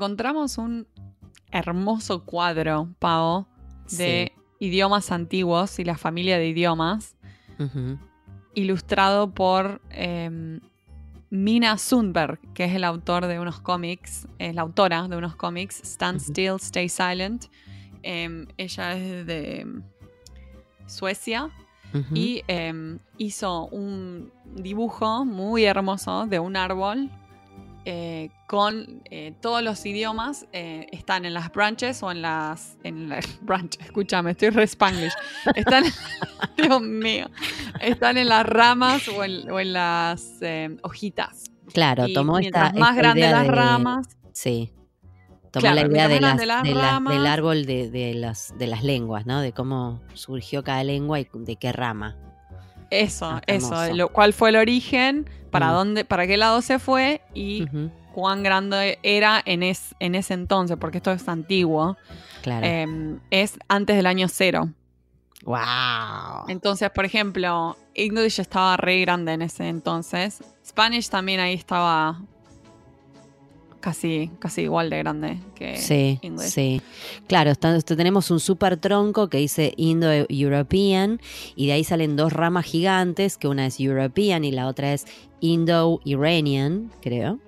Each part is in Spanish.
encontramos un hermoso cuadro, Pau, de idiomas antiguos y la familia de idiomas, ilustrado por em, Mina Sundberg, que es el autor de unos cómics, es la autora de unos cómics, Stand Still, Stay Silent. Em, ella es de Suecia y em, hizo un dibujo muy hermoso de un árbol eh, con eh, todos los idiomas eh, están en las branches o en las en la, branches, escúchame, estoy re spanglish. Están, Dios mío, están en las ramas o en, las hojitas. Claro, tomó esta más grandes las ramas. Sí. Tomó la idea de las, del árbol de, de, las, de las lenguas, ¿no? De cómo surgió cada lengua y de qué rama. Eso, ah, eso. Lo, ¿Cuál fue el origen? ¿Para dónde, para qué lado se fue? Y cuán grande era en, en ese entonces, porque esto es antiguo. Claro. Em, es antes del año cero. ¡Wow! Entonces, por ejemplo, English estaba re grande en ese entonces. Spanish también ahí estaba casi, casi igual de grande que sí, Sí, claro, tenemos un super tronco que dice Indo-European y de ahí salen dos ramas gigantes, que una es European y la otra es Indo-Iranian, creo.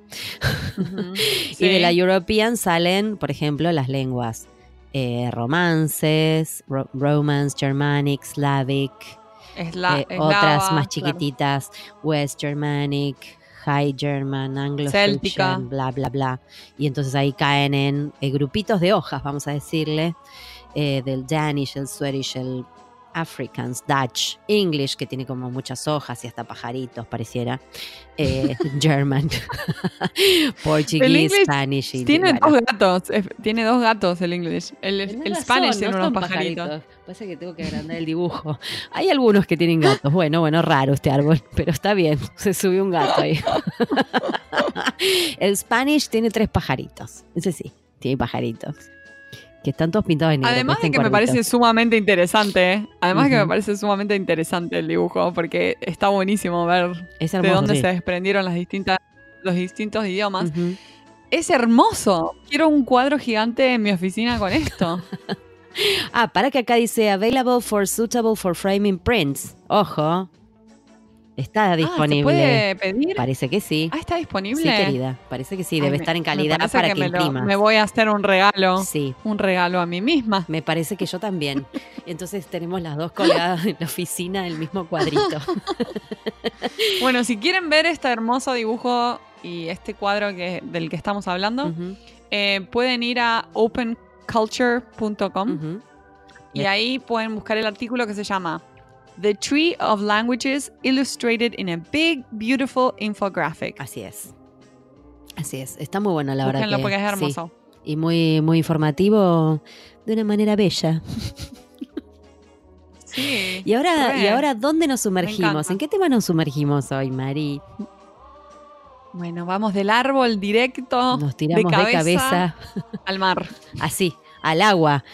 Y de la European salen, por ejemplo, las lenguas eh, romances, romance, Germanic, Slavic, eh, otras más chiquititas, West Germanic, High German, Anglo Céltica, bla, bla, bla. Y entonces ahí caen en eh, grupitos de hojas, vamos a decirle, eh, del Danish, el Swedish, el Africans, Dutch, English, que tiene como muchas hojas y hasta pajaritos, pareciera, eh, German, Portuguese, Spanish. tiene dos gatos, tiene dos gatos el English. El, Spanish tiene unos pajaritos. Parece que tengo que agrandar el dibujo. Hay algunos que tienen gatos. Bueno, bueno, raro este árbol, pero está bien. Se subió un gato ahí. el Spanish tiene tres pajaritos. Ese sí, tiene pajaritos que están todos pintados en negro. Además de que me parece sumamente interesante, ¿eh? además de que me parece sumamente interesante el dibujo, porque está buenísimo ver de dónde se desprendieron las distintas, los distintos idiomas. Es hermoso. Quiero un cuadro gigante en mi oficina con esto. ah, para que acá dice available for suitable for framing prints. Ojo. Está disponible. Ah, ¿se puede pedir? Parece que sí. Ah, está disponible. Sí, querida. Parece que sí. Debe estar en calidad para que, me imprimas. me voy a hacer un regalo. Sí. Un regalo a mí misma. Me parece que yo también. Entonces tenemos las dos colgadas en la oficina del mismo cuadrito. bueno, si quieren ver este hermoso dibujo y este cuadro que, del que estamos hablando, eh, pueden ir a openculture.com y ahí pueden buscar el artículo que se llama The Tree of Languages Illustrated in a Big, Beautiful Infographic. Así es. Así es. Está muy bueno, la verdad. porque es hermoso. Y muy, muy informativo de una manera bella. Sí. Y ahora, y ahora ¿dónde nos sumergimos? ¿En qué tema nos sumergimos hoy, Mari? Bueno, vamos del árbol directo. Nos tiramos de cabeza al mar. Así, al agua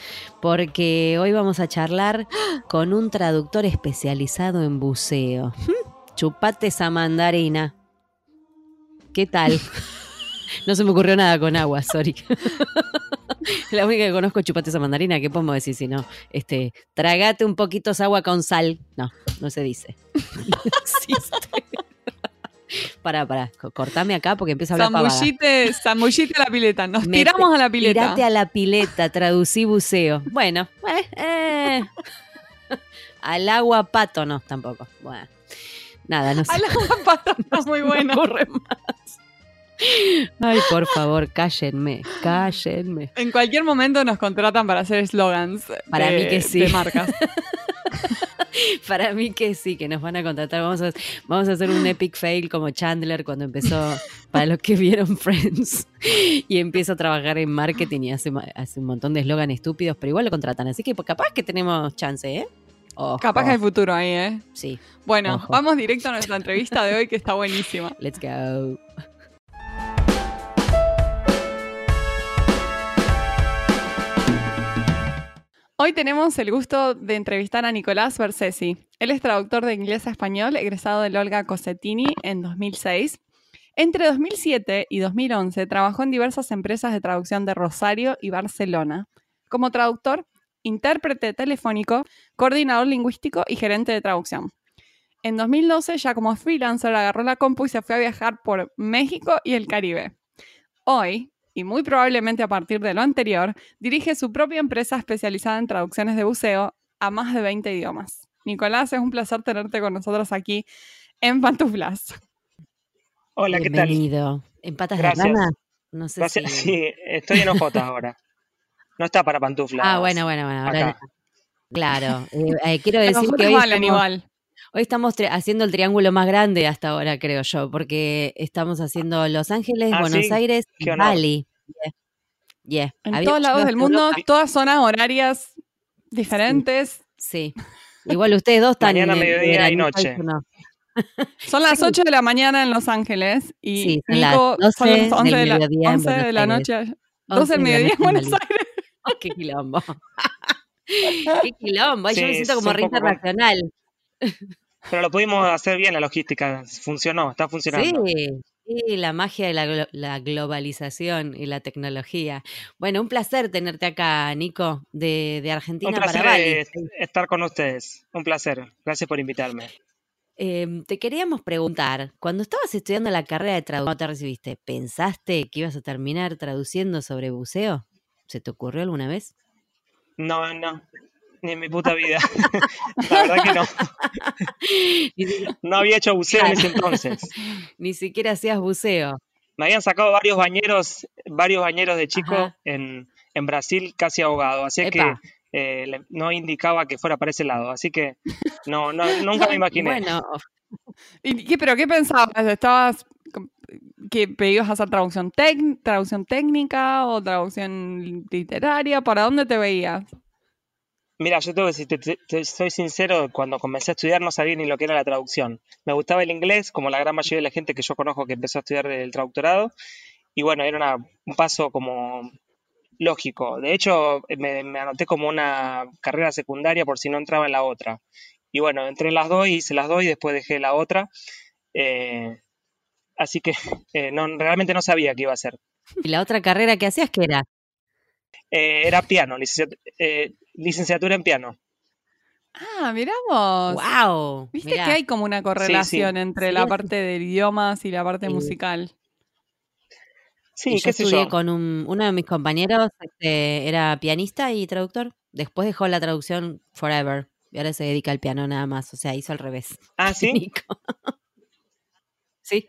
porque hoy vamos a charlar con un traductor especializado en buceo. Chupate esa mandarina. ¿Qué tal? No se me ocurrió nada con agua, sorry. La única que conozco es chupate esa mandarina, ¿qué podemos decir si no? Este, tragate un poquito esa agua con sal. No, no se dice. existe. Para, para, cortame acá porque empieza a hablar zambullite, zambullite a la pileta. Nos tiramos a la pileta. Tirate a la pileta, traducí buceo. Bueno, eh, eh. al agua pato no, tampoco. Bueno, nada, no sé. Al agua pato no, muy bueno. corre más. Ay, por favor, cállenme, cállenme. En cualquier momento nos contratan para hacer slogans. Para mí que sí. De marcas. Para mí que sí, que nos van a contratar. Vamos a, vamos a hacer un epic fail como Chandler cuando empezó, para los que vieron Friends, y empieza a trabajar en marketing y hace, hace un montón de eslogan estúpidos, pero igual lo contratan. Así que pues, capaz que tenemos chance, ¿eh? Capaz que hay futuro ahí, ¿eh? Sí. Bueno, vamos directo a nuestra entrevista de hoy que está buenísima. Let's go. Hoy tenemos el gusto de entrevistar a Nicolás Bersesi. Él es traductor de inglés a español, egresado del Olga Cossettini en 2006. Entre 2007 y 2011 trabajó en diversas empresas de traducción de Rosario y Barcelona, como traductor, intérprete telefónico, coordinador lingüístico y gerente de traducción. En 2012, ya como freelancer, agarró la compu y se fue a viajar por México y el Caribe. Hoy, y muy probablemente a partir de lo anterior, dirige su propia empresa especializada en traducciones de buceo a más de 20 idiomas. Nicolás, es un placer tenerte con nosotros aquí en Pantuflas. Hola, ¿qué tal? Bienvenido. ¿En patas Gracias. de rana? No sé Gracias. si... Sí, estoy en ojotas ahora. No está para pantuflas. Ah, bueno, bueno, bueno. Ahora... Claro. Eh, eh, quiero decir que hoy estamos, hoy haciendo el triángulo más grande hasta ahora, creo yo, porque estamos haciendo Los Ángeles, Ah, Buenos ¿sí? Aires y. Bali. Yeah. Yeah. En Había todos lados del mundo, Europa. todas zonas horarias diferentes. Sí. Igual ustedes dos están Mañana, en- mediodía y noche. yo no. Son las Sí. 8 de la mañana en Los Ángeles y Sí, son las Nico 12 son las 11 de la, mediodía en 11 de la noche. 11 12 del mediodía en Buenos. Aires. Oh, qué quilombo. qué quilombo. Yo Sí, me siento como com- internacional. Pero lo pudimos hacer bien la logística. Funcionó, está funcionando. Sí, sí, la magia de la, glo- la globalización y la tecnología. Bueno, un placer tenerte acá, Nico, de, de Un Argentina placer para Bali. estar con ustedes. Un placer. Gracias por invitarme. Eh, te queríamos preguntar, cuando estabas estudiando la carrera de traducción, ¿cómo te recibiste? ¿Pensaste que ibas a terminar traduciendo sobre buceo? ¿Se te ocurrió alguna vez? No, no. Ni en mi puta vida. la verdad que no. No había hecho buceo en ese entonces. ni siquiera hacías buceo. Me habían sacado varios bañeros, varios bañeros de chico en, en Brasil casi ahogado. Así que Epa. eh, le- no indicaba que fuera para ese lado. Así que no, no nunca me imaginé. Bueno, ¿Y qué, pero qué pensabas? ¿Estabas que a hacer traducción, tec- traducción técnica o traducción literaria? ¿Para dónde te veías? Mira, yo tengo que decir, te, te- te soy sincero, cuando comencé a estudiar no sabía ni lo que era la traducción. Me gustaba el inglés, como la gran mayoría de la gente que yo conozco que empezó a estudiar el traductorado, y bueno, era una- un paso como lógico. De hecho, me, me anoté como una carrera secundaria por si no entraba en la otra. Y bueno, entré en las dos, hice las dos y después dejé la otra. Eh, así que eh, no, realmente no sabía qué iba a hacer. ¿y la otra carrera que hacías qué era? Eh, era piano, licenciat- eh, licenciatura en piano. Ah, miramos. ¡Wow! Viste Mirá. que hay como una correlación entre Sí, la parte de idiomas y la parte Sí. musical. Sí, Y yo qué sé estudié yo. con un, uno de mis compañeros, este, era pianista y traductor. Después dejó la traducción forever. Y ahora se dedica al piano nada más. O sea, hizo al revés. Ah, sí. Sí. sí,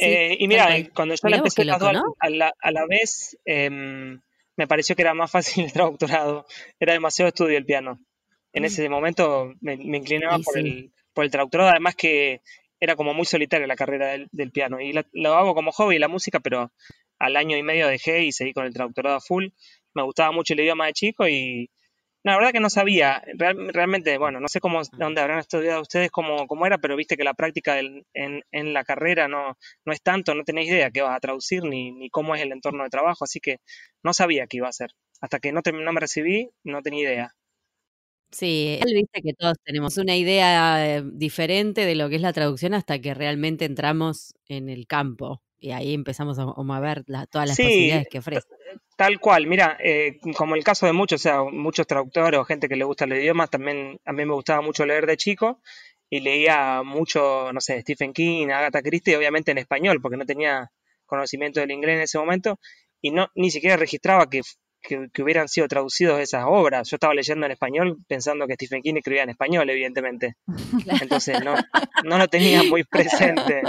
Eh, y mira, cuando yo la empecé loco, ¿no? a, la, a la vez, em, me pareció que era más fácil el traductorado. Era demasiado estudio el piano. En ese momento me, me inclinaba Mm. Por sí. el, por el traductorado, además que era como muy solitaria la carrera del, del piano. Y la- lo hago como hobby la música, pero al año y medio dejé y seguí con el traductorado a full. Me gustaba mucho el idioma de chico y no, la verdad que no sabía. Real- realmente, bueno, no sé cómo, dónde habrán estudiado ustedes cómo, cómo era, pero viste que la práctica del- en, en la carrera no, no es tanto, no tenéis idea qué vas a traducir ni, ni cómo es el entorno de trabajo, así que no sabía qué iba a hacer. Hasta que no, te- no me recibí, no tenía idea. Sí, él viste que todos tenemos una idea eh, diferente de lo que es la traducción hasta que realmente entramos en el campo. Y ahí empezamos a, a ver la- todas las Sí, posibilidades que ofrece. Tal cual, mira, eh, como el caso de muchos, o sea, muchos traductores o gente que le gusta el idioma, también a mí me gustaba mucho leer de chico y leía mucho, no sé, Stephen King, Agatha Christie, obviamente en español, porque no tenía conocimiento del inglés en ese momento y no ni siquiera registraba que, que, que hubieran sido traducidos esas obras. Yo estaba leyendo en español pensando que Stephen King escribía en español, evidentemente. Entonces no, no lo tenía muy presente.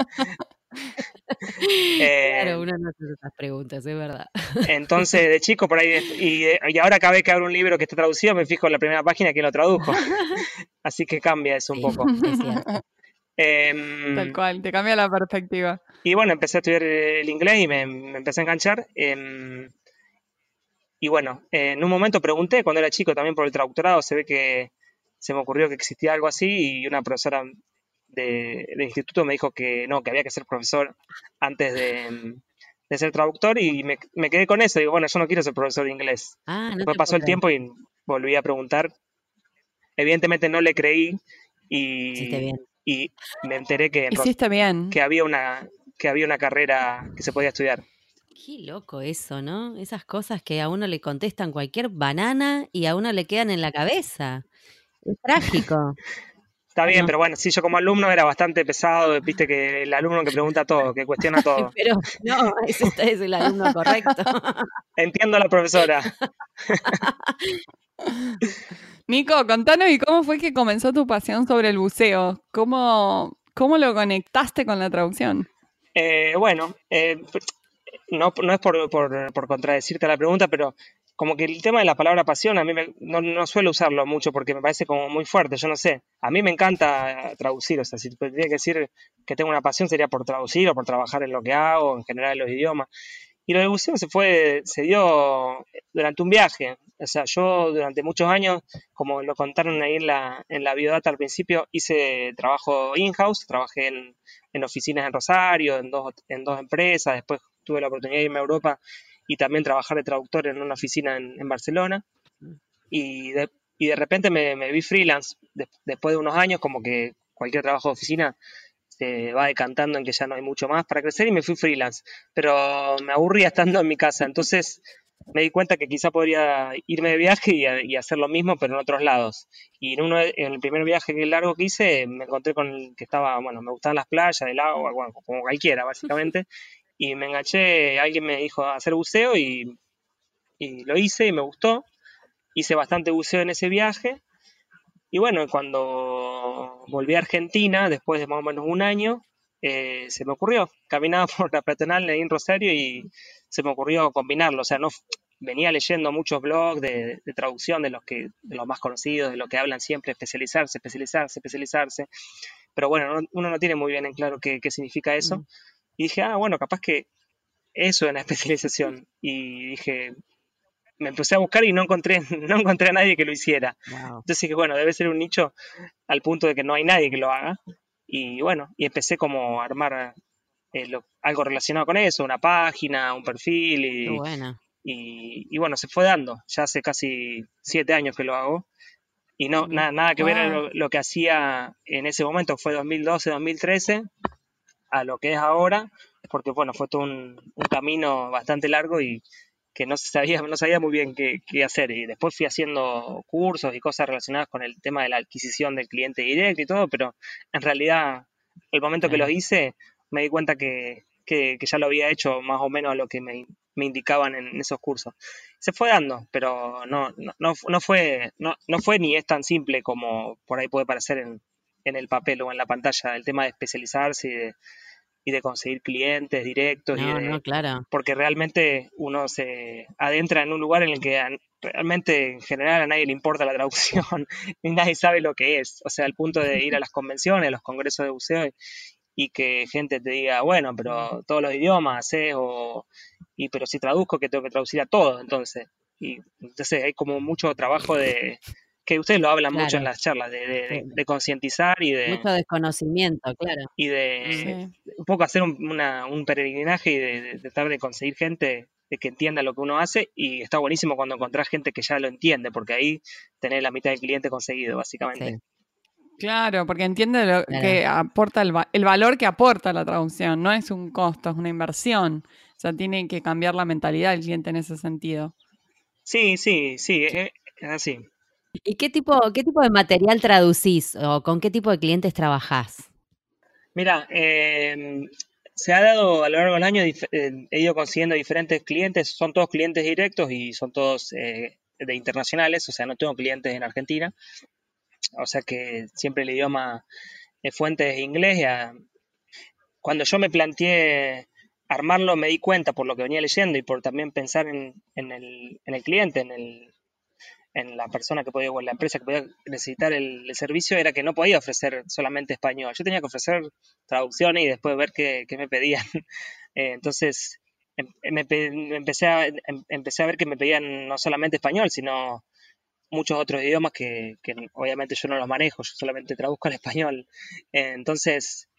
Eh, Claro, uno no hace esas preguntas, es verdad. Entonces, de chico, por ahí, y, y ahora cada vez que abro un libro que está traducido, me fijo en la primera página quién lo tradujo. Así que cambia eso un Sí, poco. es. Em, Tal cual, te cambia la perspectiva. y bueno, empecé a estudiar el inglés y me, me empecé a enganchar. em, y bueno, eh, en un momento pregunté cuando era chico también por el traductorado, se ve que se me ocurrió que existía algo así y una profesora de, del instituto me dijo que no, que había que ser profesor antes de, de ser traductor y me, me quedé con eso. Digo, bueno, yo no quiero ser profesor de inglés. Ah, no Después pasó el tiempo y volví a preguntar. Evidentemente no le creí y, bien. y me enteré que, en Ro- Hiciste bien. que había una que había una carrera que se podía estudiar. Qué loco eso, ¿no? Esas cosas que a uno le contestan cualquier banana y a uno le quedan en la cabeza. Es trágico. Está bien, No. pero bueno, sí, yo como alumno era bastante pesado, viste que el alumno que pregunta todo, que cuestiona todo. Pero no, ese es el alumno correcto. Entiendo a la profesora. Nico, contanos y cómo fue que comenzó tu pasión sobre el buceo. ¿Cómo, cómo lo conectaste con la traducción? Eh, bueno, eh, no, no es por, por, por contradecirte la pregunta, pero como que el tema de la palabra pasión, a mí me- no, no suelo usarlo mucho porque me parece como muy fuerte, yo no sé. A mí me encanta traducir, o sea, si tendría que decir que tengo una pasión sería por traducir o por trabajar en lo que hago, en general en los idiomas. Y lo del buceo se fue, se dio durante un viaje. O sea, yo durante muchos años, como lo contaron ahí en la, en la biodata al principio, hice trabajo in-house, trabajé en, en oficinas en Rosario, en dos, en dos empresas, después tuve la oportunidad de irme a Europa y también trabajar de traductor en una oficina en, en Barcelona. Y de, y de repente me, me vi freelance de- después de unos años, como que cualquier trabajo de oficina se va decantando en que ya no hay mucho más para crecer y me fui freelance. Pero me aburría estando en mi casa, entonces me di cuenta que quizá podría irme de viaje y, a- y hacer lo mismo, pero en otros lados. Y en, uno, en el primer viaje largo que hice, me encontré con el que estaba, bueno, me gustaban las playas, el agua, bueno, como cualquiera, básicamente. Y me enganché, alguien me dijo hacer buceo y, y lo hice y me gustó. Hice bastante buceo en ese viaje. Y bueno, cuando volví a Argentina, después de más o menos un año, eh, se me ocurrió, caminaba por la peatonal en Rosario y se me ocurrió combinarlo. O sea, no venía leyendo muchos blogs de, de traducción de los que, de los más conocidos, de los que hablan siempre, especializarse, especializarse, especializarse. Pero bueno, no- uno no tiene muy bien en claro qué, qué significa eso. Mm. Y dije, ah, bueno, capaz que eso es la especialización. Y dije, me empecé a buscar y no encontré, no encontré a nadie que lo hiciera. Wow. Entonces dije, bueno, debe ser un nicho al punto de que no hay nadie que lo haga. Y bueno, y empecé como a armar eh, lo- algo relacionado con eso, una página, un perfil Qué y, bueno. y, y bueno, se fue dando. Ya hace casi siete años que lo hago. Y no, nada, nada que ver a lo, lo que hacía en ese momento, fue 2012, 2013, a lo que es ahora, porque bueno, fue todo un, un camino bastante largo y que no se sabía, no sabía muy bien qué, qué hacer. Y después fui haciendo cursos y cosas relacionadas con el tema de la adquisición del cliente directo y todo, pero en realidad, el momento que los hice, me di cuenta que, que, que ya lo había hecho más o menos a lo que me, me indicaban en esos cursos. Se fue dando, pero no, no, no, no fue, no, no fue ni es tan simple como por ahí puede parecer en, en el papel o en la pantalla, el tema de especializarse y de, y de conseguir clientes directos y No, de, no, claro. porque realmente uno se adentra en un lugar en el que realmente en general a nadie le importa la traducción nadie sabe lo que es. O sea, al punto de ir a las convenciones, a los congresos de buceo y, y que gente te diga, bueno, pero todos los idiomas, ¿eh? O, y pero si traduzco que tengo que traducir a todos, entonces. Y entonces hay como mucho trabajo de que ustedes lo hablan mucho en las charlas, de, de- de- de concientizar y de, Mucho desconocimiento, claro. y de, Sí. un poco hacer un, una- un peregrinaje y de, de tratar de conseguir gente de que entienda lo que uno hace y está buenísimo cuando encontrás gente que ya lo entiende porque ahí tenés la mitad del cliente conseguido básicamente. Sí. Claro, porque entiende lo Claro. que aporta el, va- el valor que aporta la traducción. No es un costo, es una inversión. O sea, tiene que cambiar la mentalidad del cliente en ese sentido. Sí, sí, sí, es, es así. ¿Y qué tipo, qué tipo de material traducís o con qué tipo de clientes trabajás? Mira, eh, se ha dado a lo largo del año, eh, he ido consiguiendo diferentes clientes, son todos clientes directos y son todos eh, de internacionales, o sea, no tengo clientes en Argentina, o sea que siempre el idioma de fuente es inglés. y a- cuando yo me planteé armarlo, me di cuenta por lo que venía leyendo y por también pensar en el cliente, en el, en la persona que podía, o en la empresa que podía necesitar el, servicio, era que no podía ofrecer solamente español. Yo tenía que ofrecer traducciones y después ver qué, qué me pedían. Eh, entonces, em- me pe- me empecé, a, em- empecé a ver que me pedían no solamente español, sino muchos otros idiomas que, que obviamente yo no los manejo, yo solamente traduzco al español. Eh, entonces,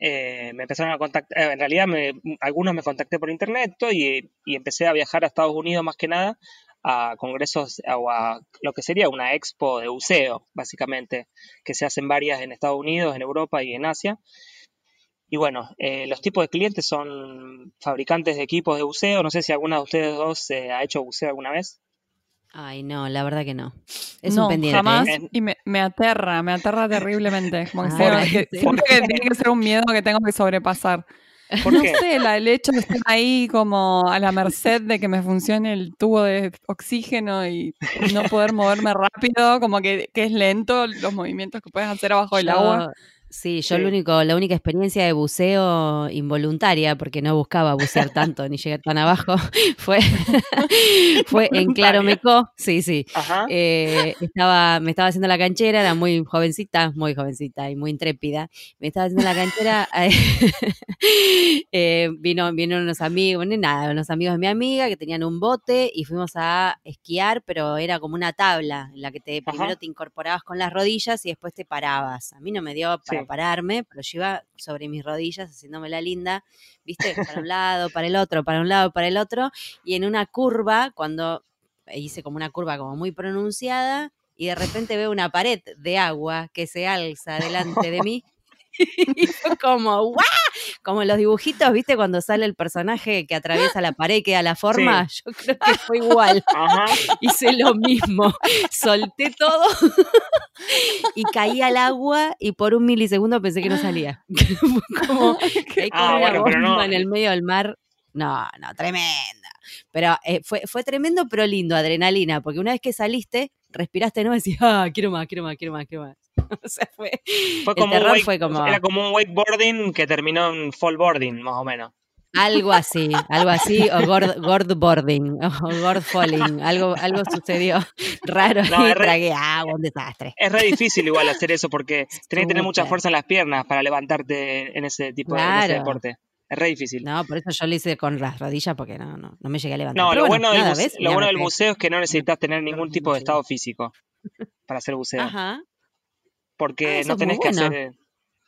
eh, me empezaron a contactar, en realidad me- algunos me contacté por internet y, y empecé a viajar a Estados Unidos más que nada a congresos o a lo que sería una expo de buceo, básicamente, que se hacen varias en Estados Unidos, en Europa y en Asia. Y bueno, eh, los tipos de clientes son fabricantes de equipos de buceo. No sé si alguna de ustedes dos eh, ha hecho buceo alguna vez. Ay, no, la verdad que no. Es no, un pendiente. jamás. ¿eh? Y me, me aterra, me aterra terriblemente. Como que Ah, sea- ¿en que- serio? siento que tiene que ser un miedo que tengo que sobrepasar. ¿Por no qué? sé, la- el hecho de estar ahí como a la merced de que me funcione el tubo de oxígeno y no poder moverme rápido, como que, que es lento los movimientos que puedes hacer abajo del agua. Sí, yo Sí. lo único, la única experiencia de buceo involuntaria, porque no buscaba bucear tanto ni llegar tan abajo, fue, fue en Claro Mecó. Sí, sí. Ajá. Eh, estaba, me estaba haciendo la canchera, era muy jovencita, muy jovencita y muy intrépida. Me estaba haciendo la canchera, eh, vino, vinieron unos amigos, bueno, nada, unos amigos de mi amiga que tenían un bote y fuimos a esquiar, pero era como una tabla en la que te, primero te incorporabas con las rodillas y después te parabas. A mí no me dio para Sí. Pararme, pero yo iba sobre mis rodillas haciéndome la linda, viste, para un lado, para el otro, para un lado, para el otro, y en una curva, cuando hice como una curva como muy pronunciada, y de repente veo una pared de agua que se alza delante de mí. Y fue como, ¡guau! Como en los dibujitos, ¿viste? Cuando sale el personaje que atraviesa la pared y queda la forma. Yo creo que fue igual. Ajá. Hice lo mismo. Solté todo y caí al agua y por un milisegundo pensé que no salía. Como Ah, bueno, no. en el medio del mar. No, no, tremenda. Pero eh, fue, fue tremendo, pero lindo, adrenalina, porque una vez que saliste, respiraste no decís, ah, quiero más, quiero más, quiero más, quiero más. O sea, fue, como un terror wake- fue como Era como un wakeboarding que terminó en fallboarding, más o menos. algo así, algo así, o gord, gordboarding, o gord falling, algo, algo sucedió raro No, y tragué agua, un desastre. Es re difícil igual hacer eso porque tenés que tener mucha fuerza en las piernas para levantarte en ese tipo de ese deporte. Es re difícil. No, por eso yo lo hice con las rodillas porque no, no, no me llegué a levantar. No, Pero lo bueno, bueno, del, lo bueno del buceo es que no necesitas tener ningún tipo de estado físico para hacer buceo. Ajá. Porque Ah, no tenés que hacer,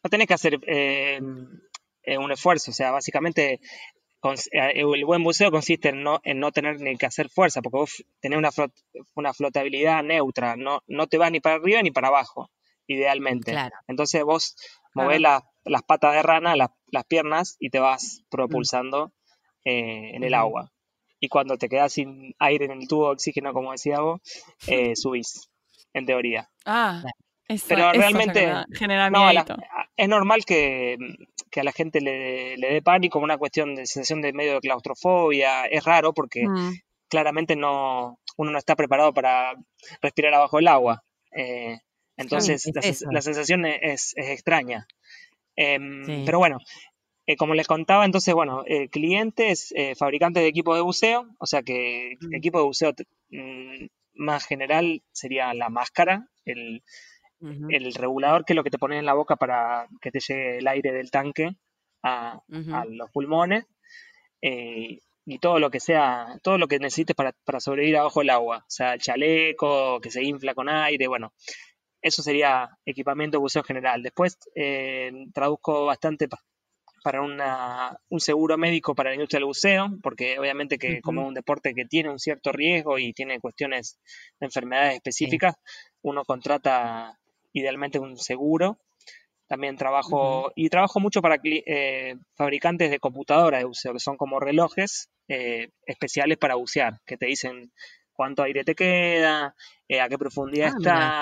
no tenés que hacer eh, un esfuerzo. O sea, básicamente eh, el buen buceo consiste en no, en no tener ni que hacer fuerza, porque vos tenés una, flot- una flotabilidad neutra, no, no te vas ni para arriba ni para abajo, idealmente. Claro. Entonces vos Claro. movés las- las patas de rana, las, las piernas, y te vas propulsando eh, en el agua. Y cuando te quedas sin aire en el tubo de oxígeno, como decía vos, eh, subís, en teoría. Ah, eso, Pero realmente- genera No, la- es normal que, que a la gente le, le dé pánico, una cuestión de sensación de medio de claustrofobia. Es raro porque Mm, claramente no uno no está preparado para respirar abajo del agua. Eh, entonces es la, la sensación es, es extraña. Em, Sí. Pero bueno, eh, como les contaba, entonces, bueno, eh, clientes, eh, fabricantes de equipos de buceo, o sea que Mm. equipo de buceo mm, más general sería la máscara, el, regulador, que es lo que te pones en la boca para que te llegue el aire del tanque a, a los pulmones eh, y todo lo que sea, todo lo que necesites para, para sobrevivir abajo del agua, o sea, el chaleco que se infla con aire, bueno, eso sería equipamiento de buceo general. Después eh, traduzco bastante pa- para una, un seguro médico para la industria del buceo, porque obviamente que como es un deporte que tiene un cierto riesgo y tiene cuestiones de enfermedades específicas, uno contrata idealmente un seguro. También trabajo, y trabajo mucho para eh, fabricantes de computadoras de buceo, que son como relojes eh, especiales para bucear, que te dicen cuánto aire te queda, eh, a qué profundidad Ah, mira.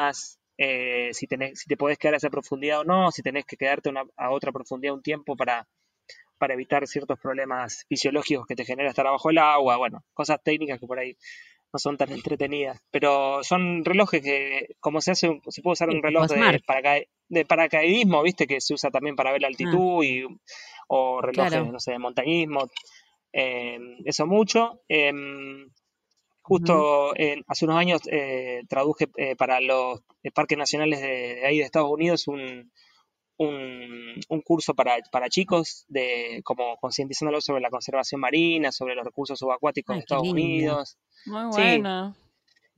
Eh, si, tenés, si te podés quedar a esa profundidad o no, si tenés que quedarte una- a otra profundidad un tiempo para, para evitar ciertos problemas fisiológicos que te genera estar abajo del agua, bueno, cosas técnicas que por ahí no son tan entretenidas, pero son relojes que, como se hace, se puede usar un tipo reloj de, paracaidismo, viste, que se usa también para ver la altitud y, o relojes, Claro. no sé, de montañismo, eh, eso mucho. Em, justo en- hace unos años eh, traduje eh, para los eh, parques nacionales de, de ahí de Estados Unidos un, un, un curso para, para chicos de como concientizándolos sobre la conservación marina, sobre los recursos subacuáticos Ay, de Estados lindo. Unidos. muy Sí. bueno.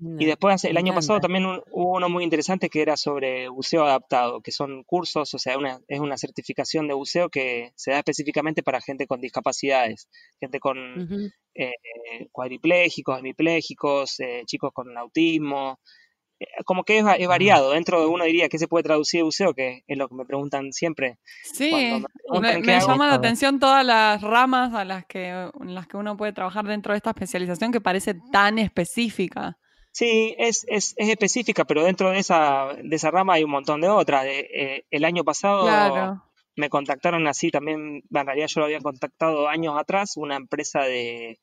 Y después el año pasado también un- hubo uno muy interesante que era sobre buceo adaptado, que son cursos, o sea, una, es una certificación de buceo que se da específicamente para gente con discapacidades, gente con Ujú. eh, cuadriplégicos, hemipléjicos, eh, chicos con autismo, como que es, es variado. Dentro de uno diría que se puede traducir de buceo, que es lo que me preguntan siempre. Sí, me preguntan me, qué me hago, llama la atención todas las ramas a las que, en las que uno puede trabajar dentro de esta especialización que parece tan específica. Sí, es, es, es específica, pero dentro de esa, de esa rama hay un montón de otras. Eh, eh, el año pasado Claro. me contactaron así también, en realidad yo lo había contactado años atrás, una empresa de,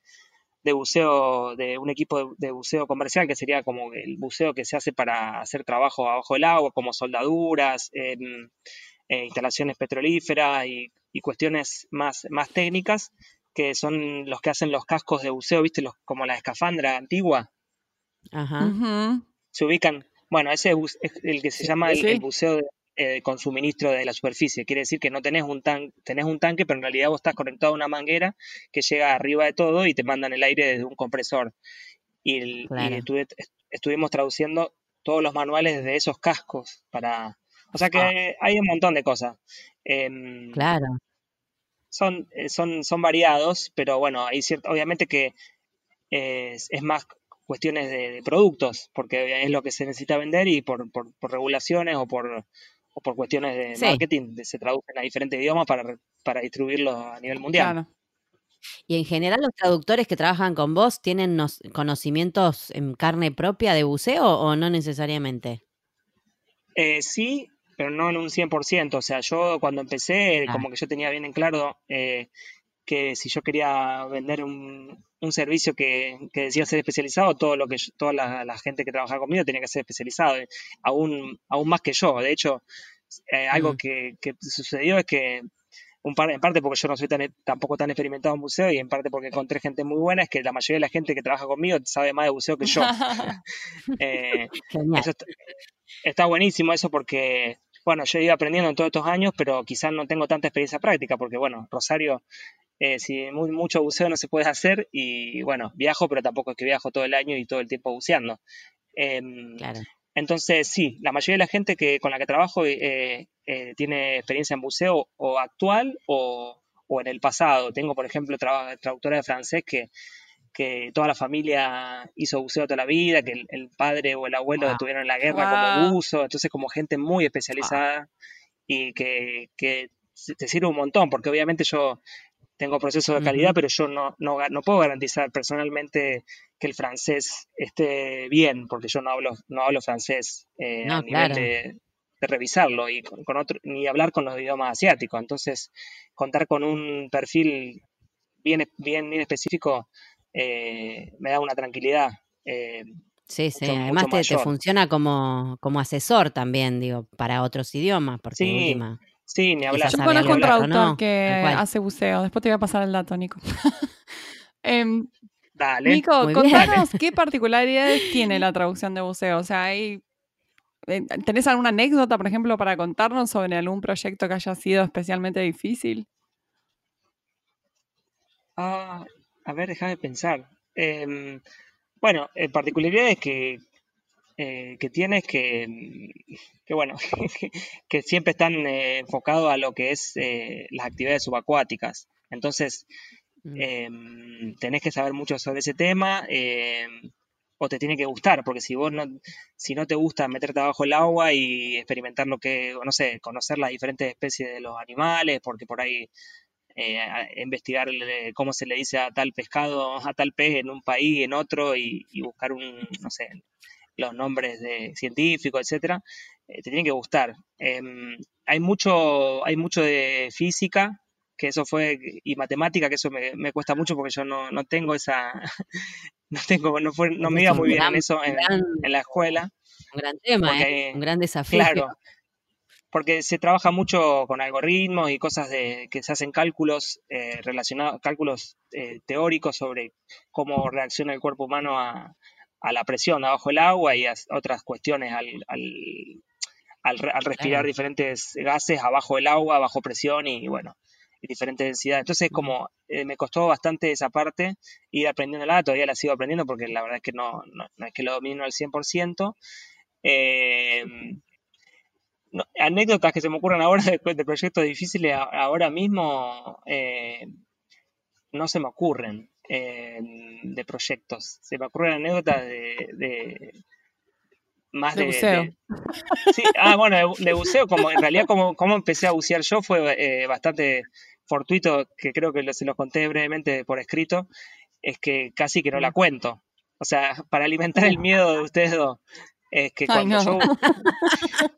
de buceo, de un equipo de, de buceo comercial, que sería como el buceo que se hace para hacer trabajo abajo del agua, como soldaduras, em, eh, instalaciones petrolíferas y, y cuestiones más, más técnicas, que son los que hacen los cascos de buceo, ¿viste? Los, como la escafandra antigua, Ajá. Ujú. se ubican. Bueno, ese es el que se llama el, Sí. el buceo de- eh, con suministro de la superficie. Quiere decir que no tenés un, tan, tenés un tanque, pero en realidad vos estás conectado a una manguera que llega arriba de todo y te mandan el aire desde un compresor. Y, el- y Claro. estuve- est- estuvimos traduciendo todos los manuales de esos cascos para... O sea que Ah. hay un montón de cosas. Em, Claro. son, eh, son, son variados, pero bueno, hay cierto, obviamente que es, es más cuestiones de, de productos, porque es lo que se necesita vender y por, por, por regulaciones o por, o por cuestiones de Sí. marketing se traducen a diferentes idiomas para, para distribuirlos a nivel mundial. Claro. Y en general los traductores que trabajan con vos tienen nos- conocimientos en carne propia de buceo o no necesariamente. Eh, sí, pero no en un 100%. O sea, yo cuando empecé, como que yo tenía bien en claro eh, que si yo quería vender un, un servicio que, que decía ser especializado, todo lo que yo- toda la, la gente que trabajaba conmigo tenía que ser especializado, aún, aún más que yo. De hecho, eh, algo Mm. que, que sucedió es que un par, en parte porque yo no soy tan, tampoco tan experimentado en buceo y en parte porque encontré gente muy buena, es que la mayoría de la gente que trabaja conmigo sabe más de buceo que yo. Eh, eso está, está buenísimo eso porque, bueno, yo he ido aprendiendo en todos estos años, pero quizás no tengo tanta experiencia práctica porque, bueno, Rosario, eh, si muy, mucho buceo no se puede hacer y, bueno, viajo, pero tampoco es que viajo todo el año y todo el tiempo buceando. Em, Claro. entonces, sí, la mayoría de la gente que, con la que trabajo eh, eh, tiene experiencia en buceo o actual o, o en el pasado. Tengo, por ejemplo, traba- traductora de francés que, que toda la familia hizo buceo toda la vida, que el, el padre o el abuelo Wow. estuvieron en la guerra Wow. como buzo, entonces como gente muy especializada y que, que te sirve un montón, porque obviamente yo tengo procesos de calidad, pero yo no, no, no puedo garantizar personalmente que el francés esté bien, porque yo no hablo, no hablo francés eh, No, a nivel claro. de, de revisarlo y con, con otro, ni hablar con los idiomas asiáticos. Entonces, contar con un perfil bien, bien, bien específico eh, me da una tranquilidad. eh, Sí, sí. Además te, funciona como, como asesor también, digo, para otros idiomas, porque Sí, última. Sí, ni hablar. Yo conozco un traductor que hace buceo. Después te voy a pasar el dato, Nico. Em, Dale. Nico, Muy bien. contanos qué particularidades tiene la traducción de buceo. O sea, hay, eh, ¿tenés alguna anécdota, por ejemplo, para contarnos sobre algún proyecto que haya sido especialmente difícil? Ah, a ver, déjame pensar. Em, bueno, en particularidades que, eh, que tiene es que, que bueno, que siempre están eh, enfocados a lo que es eh, las actividades subacuáticas. Entonces, Mm. em, tenés que saber mucho sobre ese tema em, o te tiene que gustar, porque si vos no, si no te gusta meterte abajo el agua y experimentar lo que, no sé, conocer las diferentes especies de los animales, porque por ahí eh, a- investigar el- cómo se le dice a tal pescado, a tal pez en un país, en otro, y, y buscar un, no sé, los nombres de científicos, etcétera, eh, te tiene que gustar. Em, hay mucho, hay mucho de física, que eso fue, y matemática, que eso me, me cuesta mucho porque yo no, no tengo esa, no tengo, no fue, no me iba muy bien en eso en, gran- en la escuela. Un gran tema, Porque, ¿eh? Un gran desafío. Claro, porque se trabaja mucho con algoritmos y cosas de que se hacen cálculos eh, relacionados, cálculos eh, teóricos sobre cómo reacciona el cuerpo humano a, a la presión abajo el agua y a otras cuestiones al, al, al re- al respirar Claro. diferentes gases abajo el agua, bajo presión y bueno, y diferentes densidades. Entonces, como eh, me costó bastante esa parte ir aprendiéndola, todavía la sigo aprendiendo porque la verdad es que no, no, no es que lo domino al 100%. Eh, no, anécdotas que se me ocurren ahora de, de proyectos difíciles ahora mismo eh, no se me ocurren eh, de proyectos. Se me ocurren anécdotas de, de- más De de, buceo. de- sí, ah, bueno, de, de buceo, como en realidad como, como empecé a bucear yo fue eh, bastante fortuito, que creo que lo- se los conté brevemente por escrito, es que casi que no la cuento. O sea, para alimentar el miedo de ustedes dos, es que Ay, cuando no. yo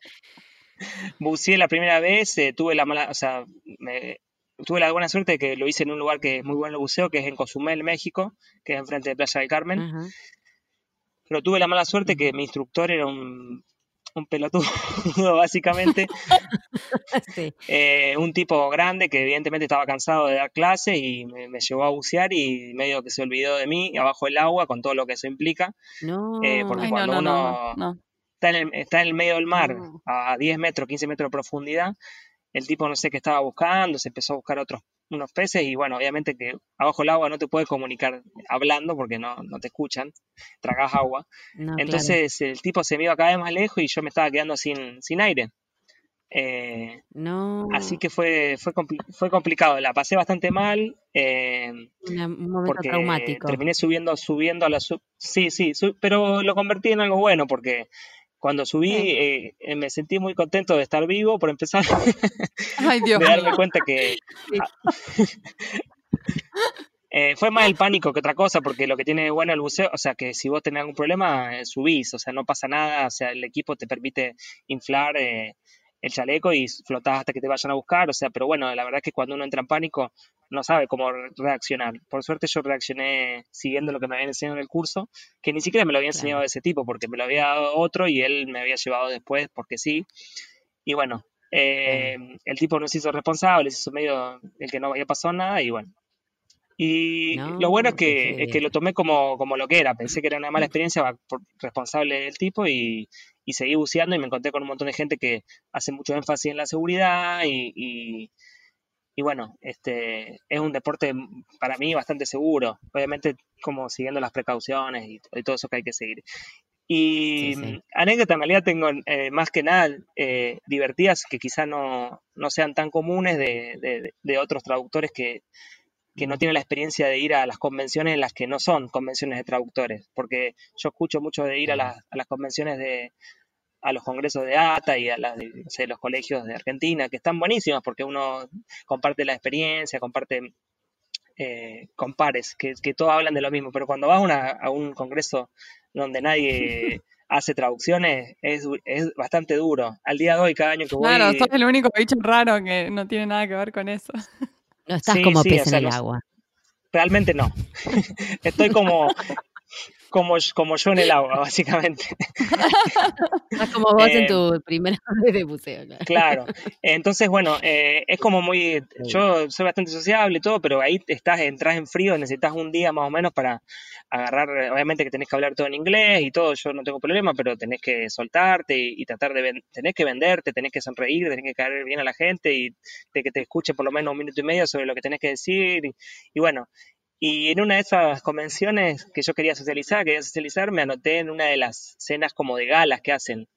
buceé la primera vez, eh, tuve la mala, o sea, me- tuve la buena suerte de que lo hice en un lugar que es muy bueno el buceo, que es en Cozumel, México, que es enfrente de Playa del Carmen. Pero tuve la mala suerte que mi instructor era un, un pelotudo, básicamente. Sí. Eh, un tipo grande que evidentemente estaba cansado de dar clases y me, me llevó a bucear y medio que se olvidó de mí abajo del agua con todo lo que eso implica. No. Eh, porque Ay, cuando no, no, uno- no, no. Está en el, está en el medio del mar, a 10 metros, 15 metros de profundidad. El tipo no sé qué estaba buscando, se empezó a buscar otros unos peces y bueno, obviamente que abajo del agua no te puedes comunicar hablando porque no, no te escuchan, tragas agua. No, claro. Entonces el tipo se me iba cada vez más lejos y yo me estaba quedando sin, sin aire. Eh, No. Así que fue, fue, fue complicado, la pasé bastante mal. eh, un momento porque traumático. terminé subiendo, subiendo a la sub. Sí, sí, pero lo convertí en algo bueno porque cuando subí Sí. eh, eh, me sentí muy contento de estar vivo, por empezar, Ay, Dios de darme cuenta que... Eh, fue más el pánico que otra cosa, porque lo que tiene bueno el buceo, o sea, que si vos tenés algún problema, eh, subís, o sea, no pasa nada, o sea, el equipo te permite inflar el chaleco y flotás hasta que te vayan a buscar, o sea, pero bueno, la verdad es que cuando uno entra en pánico no sabe cómo re- reaccionar. Por suerte yo reaccioné siguiendo lo que me habían enseñado en el curso, que ni siquiera me lo había Claro. enseñado ese tipo, porque me lo había dado otro y él me había llevado después porque sí. Y bueno, eh, el tipo no se hizo responsable, se hizo medio el que no había pasado nada y bueno. Y No, lo bueno es que, es heavy. que lo tomé como, como lo que era. Pensé que era una mala experiencia va- por- responsable del tipo y, y seguí buceando y me encontré con un montón de gente que hace mucho énfasis en la seguridad y, y, y bueno, este es un deporte para mí bastante seguro. Obviamente como siguiendo las precauciones y, y todo eso que hay que seguir. Y Sí, sí. anécdotas en realidad tengo eh, más que nada eh, divertidas que quizá no, no sean tan comunes de, de- de otros traductores que, que no tienen la experiencia de ir a las convenciones en las que no son convenciones de traductores, porque yo escucho mucho de ir a las, a las convenciones de a los congresos de ATA y a las de, no sé, los colegios de Argentina, que están buenísimas porque uno comparte la experiencia, comparte eh, compares, que, que todos hablan de lo mismo, pero cuando vas a, una- a un congreso donde nadie hace traducciones, es, es bastante duro. Al día de hoy, cada año que voy... Claro, sos el único bicho raro que no tiene nada que ver con eso. No estás Sí, como sí, pez sea, en el los- agua. Realmente no. Estoy como, como, como yo en el agua, básicamente. Estás como vos en Eh, tu primera vez de buceo. ¿no? Claro. Entonces, bueno, eh, es como muy... Yo soy bastante sociable y todo, pero ahí estás, entras en frío, necesitas un día más o menos para agarrar, obviamente que tenés que hablar todo en inglés y todo, yo no tengo problema, pero tenés que soltarte y, y tratar de... ven- tenés que venderte, tenés que sonreír, tenés que caer bien a la gente y de que te escuche por lo menos un minuto y medio sobre lo que tenés que decir. Y, y bueno, y en una de esas convenciones que yo quería socializar, quería socializar, me anoté en una de las cenas como de galas que hacen,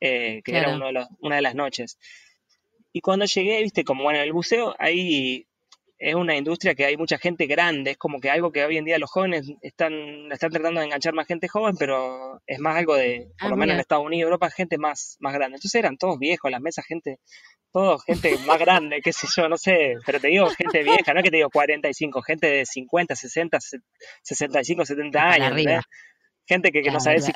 eh, que era Claro. uno de los- una de las noches. Y cuando llegué, viste, como bueno, el buceo ahí es una industria que hay mucha gente grande, es como que algo que hoy en día los jóvenes están, están tratando de enganchar más gente joven, pero es más algo de, por Ah, lo menos en. Estados Unidos, Europa, gente más, más grande. Entonces eran todos viejos, las mesas, gente, todos gente más grande, qué sé yo, no sé, pero te digo gente vieja, no es que te digo 45, gente de 50, 60, se- 65, 70 Para años. Gente que, que no sabe si,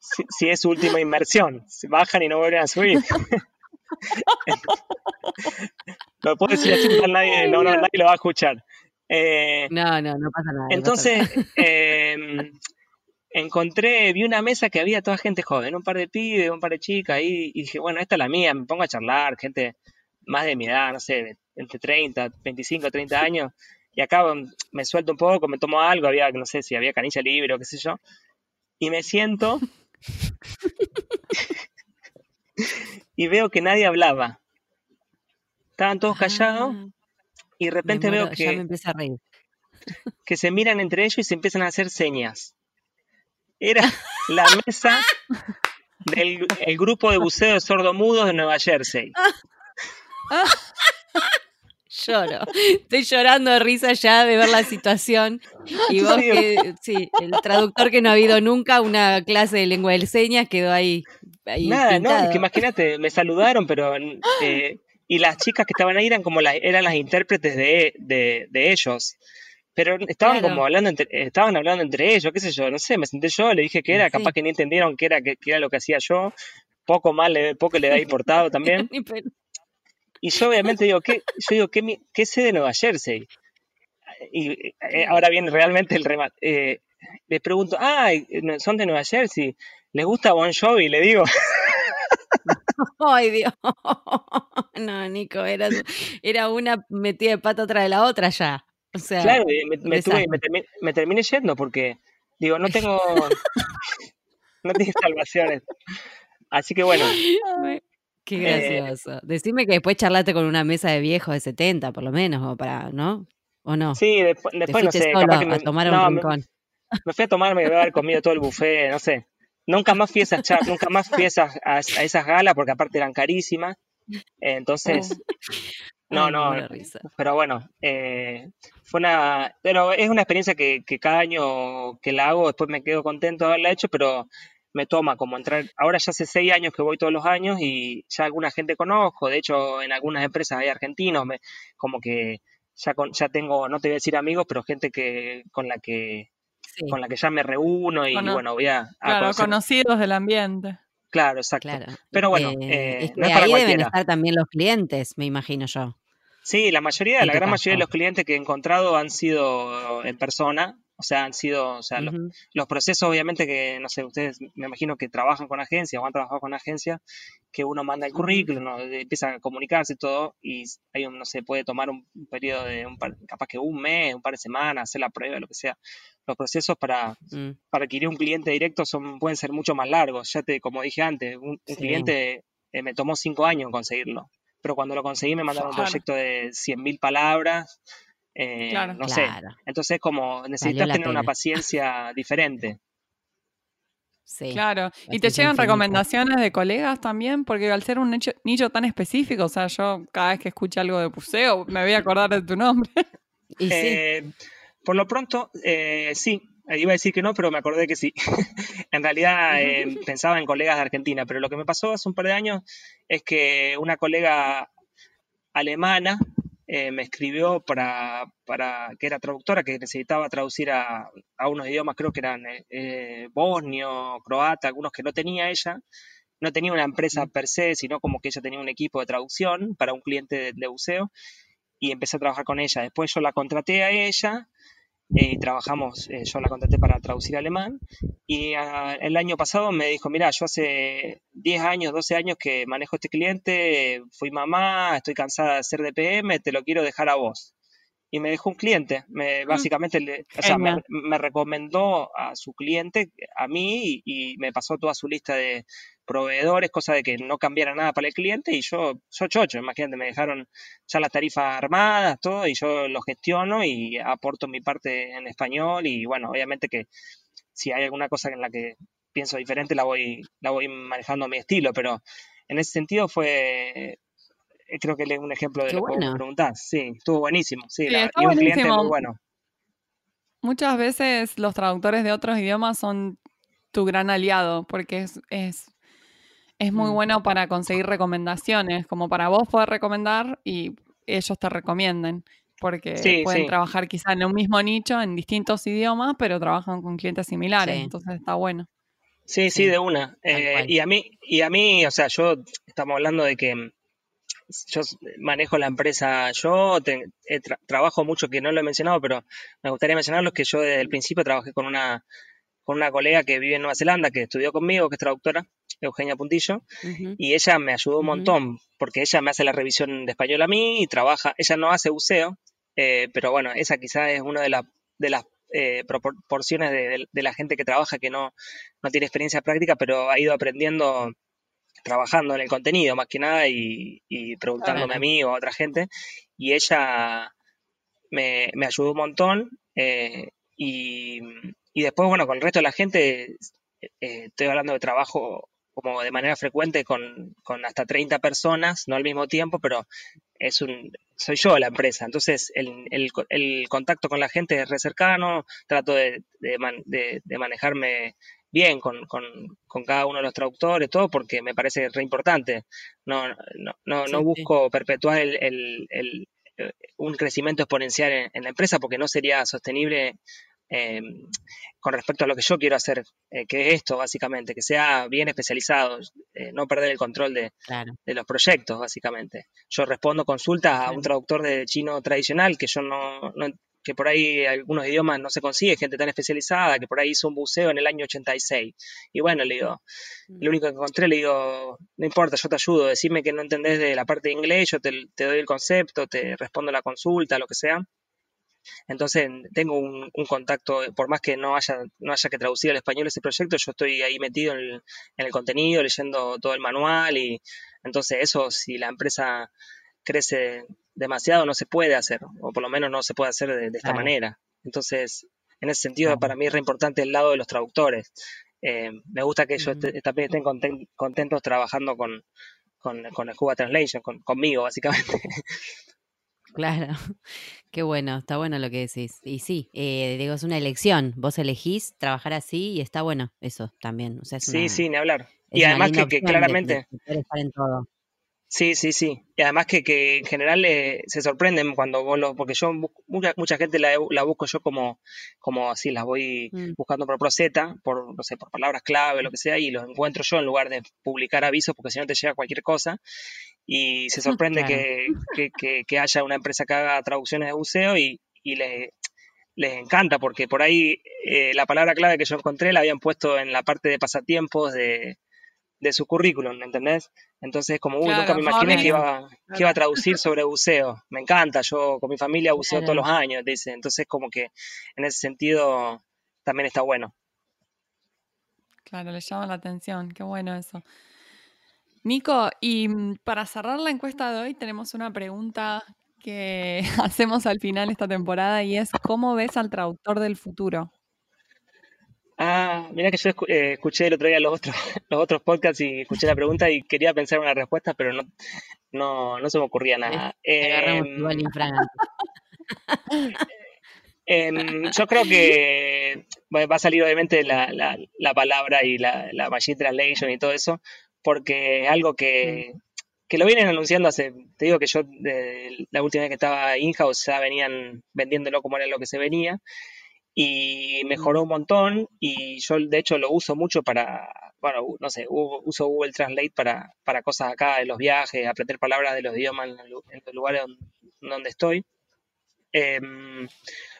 si, si es su última inmersión, si bajan y no vuelven a subir. Lo puedo decir así, nadie, no, no, nadie lo va a escuchar. Eh, No, no, no pasa nada. pasa entonces, eh, encontré, vi una mesa que había toda gente joven, un par de pibes, un par de chicas ahí, y dije, bueno, esta es la mía, me pongo a charlar, gente más de mi edad, no sé, entre 30, 25, 30 años, y acá mm, me suelto un poco, me tomo algo, había, no sé si había canilla libre o qué sé yo, y me siento y veo que nadie hablaba. Estaban todos callados Ah, y de repente veo muero, que, empieza a reír. que se miran entre ellos y se empiezan a hacer señas. Era la mesa del el grupo de buceo de sordomudos de Nueva Jersey. Lloro. Estoy llorando de risa ya de ver la situación. Y vos, que, sí, el traductor que no ha habido nunca una clase de lengua de señas quedó ahí. ahí Nada, no, es que imagínate, me saludaron, pero eh, y las chicas que estaban ahí eran como las, eran las intérpretes de, de, de ellos. Pero estaban Claro. como hablando entre, estaban hablando entre ellos, qué sé yo, no sé, me senté yo, le dije que era, Sí. capaz que ni entendieron qué era, qué, qué era lo que hacía yo, poco mal, le, poco le había importado también. Y yo obviamente digo, ¿qué, yo digo, ¿qué, sé de Nueva Jersey? Y eh, ahora viene realmente el remate. Eh, le pregunto, ah, son de Nueva Jersey, ¿les gusta Bon Jovi? Le digo, Ay, Dios. No, Nico, era, era una metida de pata atrás de la otra ya. O sea, claro, me, me tuve- me termi- me terminé yendo porque, digo, no tengo, no tiene salvaciones. Así que bueno, qué Eh, gracioso. Decime que después charlaste con una mesa de viejos de 70, por lo menos, o para, ¿no? ¿O no? sí, después, Te después no sé, capaz que a me, tomar a no, un me, rincón. me fui a tomarme, debe haber comido todo el buffet, no sé. Nunca más fui a esas char- nunca más fui a esas, a, a esas galas porque aparte eran carísimas. Eh, Entonces, no, me no, de risa. pero bueno, eh, fue una, pero es una experiencia que, que cada año que la hago, después me quedo contento de haberla hecho, pero me toma como entrar, ahora ya hace seis años que voy todos los años y ya alguna gente conozco, de hecho en algunas empresas hay argentinos, me, como que ya, con, ya tengo, no te voy a decir amigos, pero gente que con la que Sí, con la que ya me reúno y Cono- bueno, voy a, a Claro, conocer. conocidos del ambiente. Claro, exacto. claro. Pero bueno, Eh, eh, es que no es para ahí deben estar también los clientes, me imagino yo. Sí, la mayoría, la gran mayoría de los clientes que he encontrado han sido en persona, o sea, han sido, o sea, los, los procesos obviamente que, no sé, ustedes me imagino que trabajan con agencias o han trabajado con agencias, que uno manda el currículum, ¿no? empieza a comunicarse y todo, y un, no sé, puede tomar un, periodo de, un par- capaz que un mes, un par de semanas, hacer la prueba, lo que sea. Los procesos para, Mm, para adquirir un cliente directo son, pueden ser mucho más largos. Ya te, como dije antes, un, cliente eh, me tomó cinco años en conseguirlo. Pero cuando lo conseguí me mandaron un proyecto de 100.000 palabras. Eh, Claro. No sé. Claro, Entonces como necesitas tener una paciencia diferente. sí. Claro. ¿Y te llegan recomendaciones de colegas también? Porque al ser un nicho, nicho tan específico, o sea, yo cada vez que escucho algo de buceo me voy a acordar de tu nombre. Y sí, Eh, por lo pronto, eh, sí. Eh, Iba a decir que no, pero me acordé que sí. en realidad eh, pensaba en colegas de Argentina, pero lo que me pasó hace un par de años es que una colega alemana eh, me escribió para, para que era traductora, que necesitaba traducir a, a unos idiomas, creo que eran eh, eh, bosnio, croata, algunos que no tenía ella. No tenía una empresa per se, sino como que ella tenía un equipo de traducción para un cliente de, de buceo y empecé a trabajar con ella. Después yo la contraté a ella y trabajamos, eh, yo la contraté para traducir alemán y ah, el año pasado me dijo, mira, yo hace 10 años, 12 años que manejo este cliente, fui mamá, estoy cansada de ser DPM, te lo quiero dejar a vos. Y me dejó un cliente, me, básicamente, le- o sea, me, recomendó a su cliente, a mí, y, y me pasó toda su lista de proveedores, cosa de que no cambiara nada para el cliente, y yo, yo chocho, imagínate, me dejaron ya las tarifas armadas, todo, y yo lo gestiono y aporto mi parte en español, y bueno, obviamente que si hay alguna cosa en la que pienso diferente, la voy, la voy manejando a mi estilo, pero en ese sentido fue, eh, creo que es un ejemplo de Qué lo que me preguntás. Sí, estuvo buenísimo, sí, Sí, la- está y un cliente muy bueno. Muchas veces los traductores de otros idiomas son tu gran aliado, porque es, es, es muy Mm. bueno para conseguir recomendaciones, como para vos poder recomendar y ellos te recomienden, porque Sí, pueden sí. trabajar quizá en un mismo nicho, en distintos idiomas, pero trabajan con clientes similares, Sí. entonces está bueno. Sí, sí, de una. Eh, y a mí, y a mí, o sea, yo estamos hablando de que mm, yo manejo la empresa, yo te- tra- trabajo mucho, que no lo he mencionado, pero me gustaría mencionarlo, que yo desde el principio trabajé con una, con una colega que vive en Nueva Zelanda, que estudió conmigo, que es traductora, Eugenia Puntillo, y ella me ayudó un montón, porque ella me hace la revisión de español a mí y trabaja, ella no hace buceo, eh, pero bueno, esa quizás es una de, las de las eh, proporciones de, de- de la gente que trabaja que no, no tiene experiencia práctica, pero ha ido aprendiendo trabajando en el contenido más que nada y, y preguntándome a mí o a otra gente. Y ella me, me ayudó un montón. eh, y, y después, bueno, con el resto de la gente, eh, estoy hablando de trabajo como de manera frecuente con, con hasta 30 personas, no al mismo tiempo, pero es un, soy yo la empresa, entonces el, el, el contacto con la gente es re cercano, trato de, de, de, manejarme bien con, con, con, cada uno de los traductores, todo porque me parece re importante. No, no, no, no busco perpetuar el, el, el, eh, un crecimiento exponencial en, en, la empresa porque no sería sostenible eh, con respecto a lo que yo quiero hacer, eh, que es esto, básicamente, que sea bien especializado, eh, no perder el control de, de, los proyectos, básicamente. Yo respondo consultas a un traductor de chino tradicional que yo no, no, que por ahí algunos idiomas no se consigue, gente tan especializada, que por ahí hizo un buceo en el año 86. Y bueno, le digo, lo único que encontré, le digo, no importa, yo te ayudo, decime que no entendés de la parte de inglés, yo te, te doy el concepto, te respondo la consulta, lo que sea. Entonces tengo un, contacto, por más que no haya, no haya que traducir al español ese proyecto, yo estoy ahí metido en el, en el contenido, leyendo todo el manual y entonces eso, si la empresa crece demasiado, no se puede hacer, o por lo menos no se puede hacer de, esta manera. Entonces, en ese sentido, para mí es re importante el lado de los traductores. Eh, me gusta que ellos también estén contentos trabajando con, con, con Scuba Translation, conmigo, básicamente. Claro, qué bueno, está bueno lo que decís. Y sí, eh, digo, es una elección. Vos elegís trabajar así y está bueno eso también. O sea, sí, sí, ni hablar. Y además que, claramente... estar en todo. Sí, sí, sí. Y además que, que en general eh, se sorprenden cuando vos lo, porque yo mucha, mucha gente la, la, busco yo como, como así, las voy mm. buscando por Proceta, por, no sé, por palabras clave, lo que sea, y los encuentro yo en lugar de publicar avisos, porque si no te llega cualquier cosa. Y se sorprende que, que, que, haya una empresa que haga traducciones de buceo y, y les, les encanta, porque por ahí eh, la palabra clave que yo encontré la habían puesto en la parte de pasatiempos de, de su currículum, ¿me entendés? Entonces, como, uy, nunca me imaginé que iba, que iba a traducir sobre buceo. Me encanta, yo con mi familia buceo todos los años, dice. Entonces, como que en ese sentido también está bueno. Claro, le llama la atención, qué bueno eso. Nico, y mm, para cerrar la encuesta de hoy tenemos una pregunta que hacemos al final de esta temporada y es, ¿cómo ves al traductor del futuro? Ah, mira que yo eh, escuché el otro día los otros, los otros podcasts y escuché la pregunta y quería pensar una respuesta, pero no, no, no se me ocurría nada. Eh, yo creo que va a salir obviamente la, la, la palabra y la, la machine translation y todo eso, porque es algo que, que lo vienen anunciando hace, te digo que yo de, la última vez que estaba in-house ya venían vendiéndolo como era lo que se venía y mejoró un montón y yo de hecho lo uso mucho para, bueno, no sé, uso Google Translate para, para cosas acá de los viajes, aprender palabras de los idiomas en, los lugares donde, estoy. Em,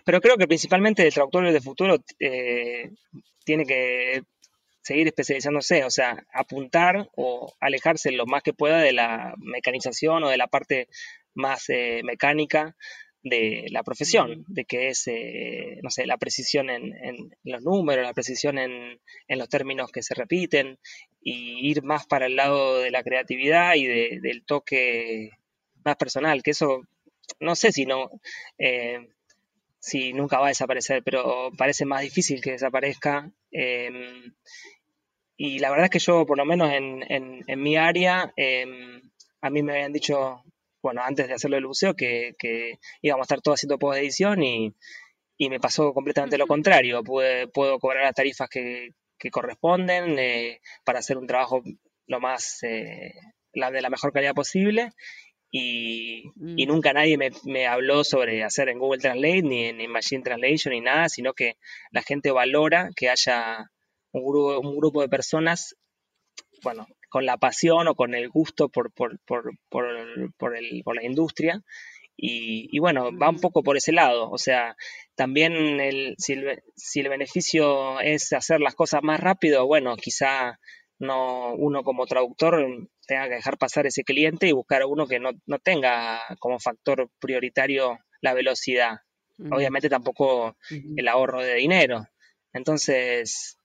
pero creo que principalmente el traductor de futuro eh, tiene que seguir especializándose, o sea, apuntar o alejarse lo más que pueda de la mecanización o de la parte más eh, mecánica de la profesión, de que es, eh, no sé, la precisión en, en, los números, la precisión en, en, los términos que se repiten, y ir más para el lado de la creatividad y de, del toque más personal, que eso, no sé si no, eh, si nunca va a desaparecer, pero parece más difícil que desaparezca. Em, y la verdad es que yo, por lo menos en, en, en mi área, em, a mí me habían dicho bueno, antes de hacerlo el buceo, que, que íbamos a estar todos haciendo post edición y, y me pasó completamente lo contrario. puedo cobrar las tarifas que, que corresponden eh, para hacer un trabajo lo más, eh, la, de la mejor calidad posible. Y, y mm. nunca nadie me, me, habló sobre hacer en Google Translate, ni en, Machine Translation, ni nada, sino que la gente valora que haya un grupo, un grupo de personas, bueno, con la pasión o con el gusto por, por, por, por, el, por la industria. Y, y, bueno, va un poco por ese lado. O sea, también el, si, el, si el beneficio es hacer las cosas más rápido, bueno, quizá no uno como traductor tenga que dejar pasar ese cliente y buscar a uno que no, no tenga como factor prioritario la velocidad. Obviamente tampoco el ahorro de dinero. Entonces,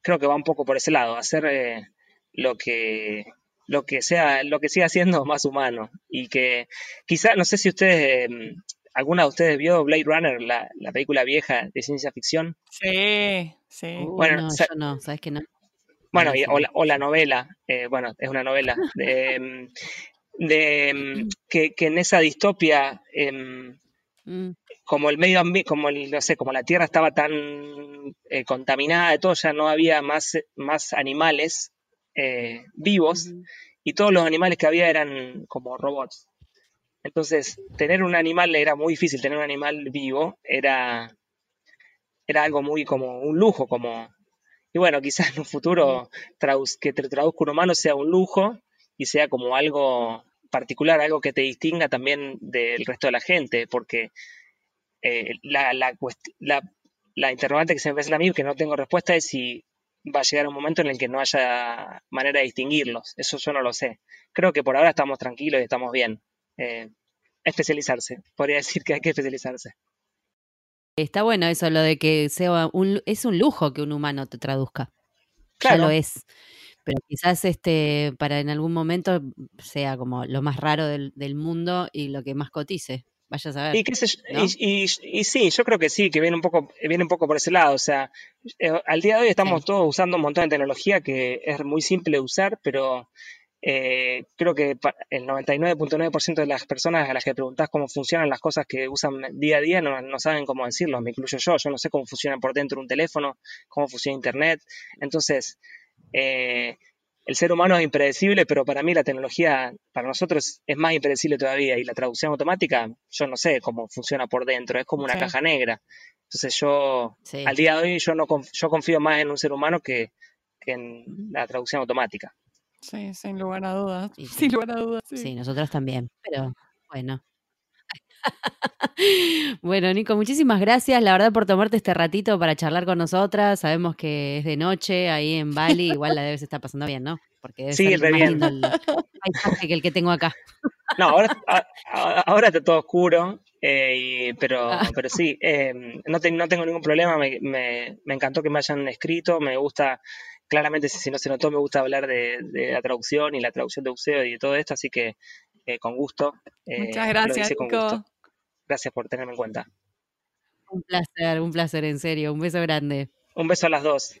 creo que va un poco por ese lado, hacer eh, lo que lo que sea lo que siga siendo más humano. Y que quizá no sé si ustedes em, alguna de ustedes vio Blade Runner la, la, película vieja de ciencia ficción. Sí sí. Bueno no, yo no sabes que no bueno o, la, o la novela eh, bueno es una novela de, em, de mm, que, que en esa distopia, em, Mm. como el medio ambiente, como el, no sé, como la tierra estaba tan eh, contaminada de todo, ya no había más, más animales eh, vivos y todos los animales que había eran como robots. Entonces, tener un animal era muy difícil, tener un animal vivo era, era algo muy como un lujo, como, y bueno, quizás en un futuro que te traduzca un humano sea un lujo y sea como algo particular, algo que te distinga también del resto de la gente, porque eh, la, la, la, la interrogante que se me hace a mí, que no tengo respuesta, es si va a llegar un momento en el que no haya manera de distinguirlos. Eso yo no lo sé. Creo que por ahora estamos tranquilos y estamos bien. Eh, especializarse. Podría decir que hay que especializarse. Está bueno eso, lo de que sea un, es un lujo que un humano te traduzca. Ya Claro. lo es. Pero quizás este para en algún momento sea como lo más raro del, del mundo y lo que más cotice. Vaya a saber. Y, qué sé yo- ¿no? y, y- y sí, yo creo que sí, que viene un poco, viene un poco por ese lado. O sea, eh, al día de hoy estamos Sí. todos usando un montón de tecnología que es muy simple de usar, pero eh, creo que el 99.9% de las personas a las que preguntás cómo funcionan las cosas que usan día a día no, no saben cómo decirlo, me incluyo yo. Yo no sé cómo funciona por dentro un teléfono, cómo funciona Internet. Entonces, eh, el ser humano es impredecible, pero para mí la tecnología, para nosotros, es más impredecible todavía. Y la traducción automática, yo no sé cómo funciona por dentro, es como una Sí. caja negra. Entonces yo, Sí. al día de hoy, yo, no conf- yo confío más en un ser humano que, que en la traducción automática. Sí, sin lugar a dudas. Sí. Sin lugar a dudas. Sí. Sí, nosotros también. Pero bueno. Bueno, Nico, muchísimas gracias, la verdad, por tomarte este ratito para charlar con nosotras. Sabemos que es de noche ahí en Bali, igual la debes estar pasando bien, ¿no? Porque debe Sí, re bien. el paisaje que el que tengo acá. No, ahora, está todo oscuro, eh, y- pero, Ah. pero sí, eh, no, te- no tengo ningún problema, me, me- me encantó que me hayan escrito, me gusta, claramente si, no se notó, me gusta hablar de, de la traducción y la traducción de buceo y de todo esto, así que eh, con gusto. eh, Muchas lo gracias, hice con Nico. gusto. Gracias por tenerme en cuenta. Un placer, un placer, en serio. Un beso grande. Un beso a las dos.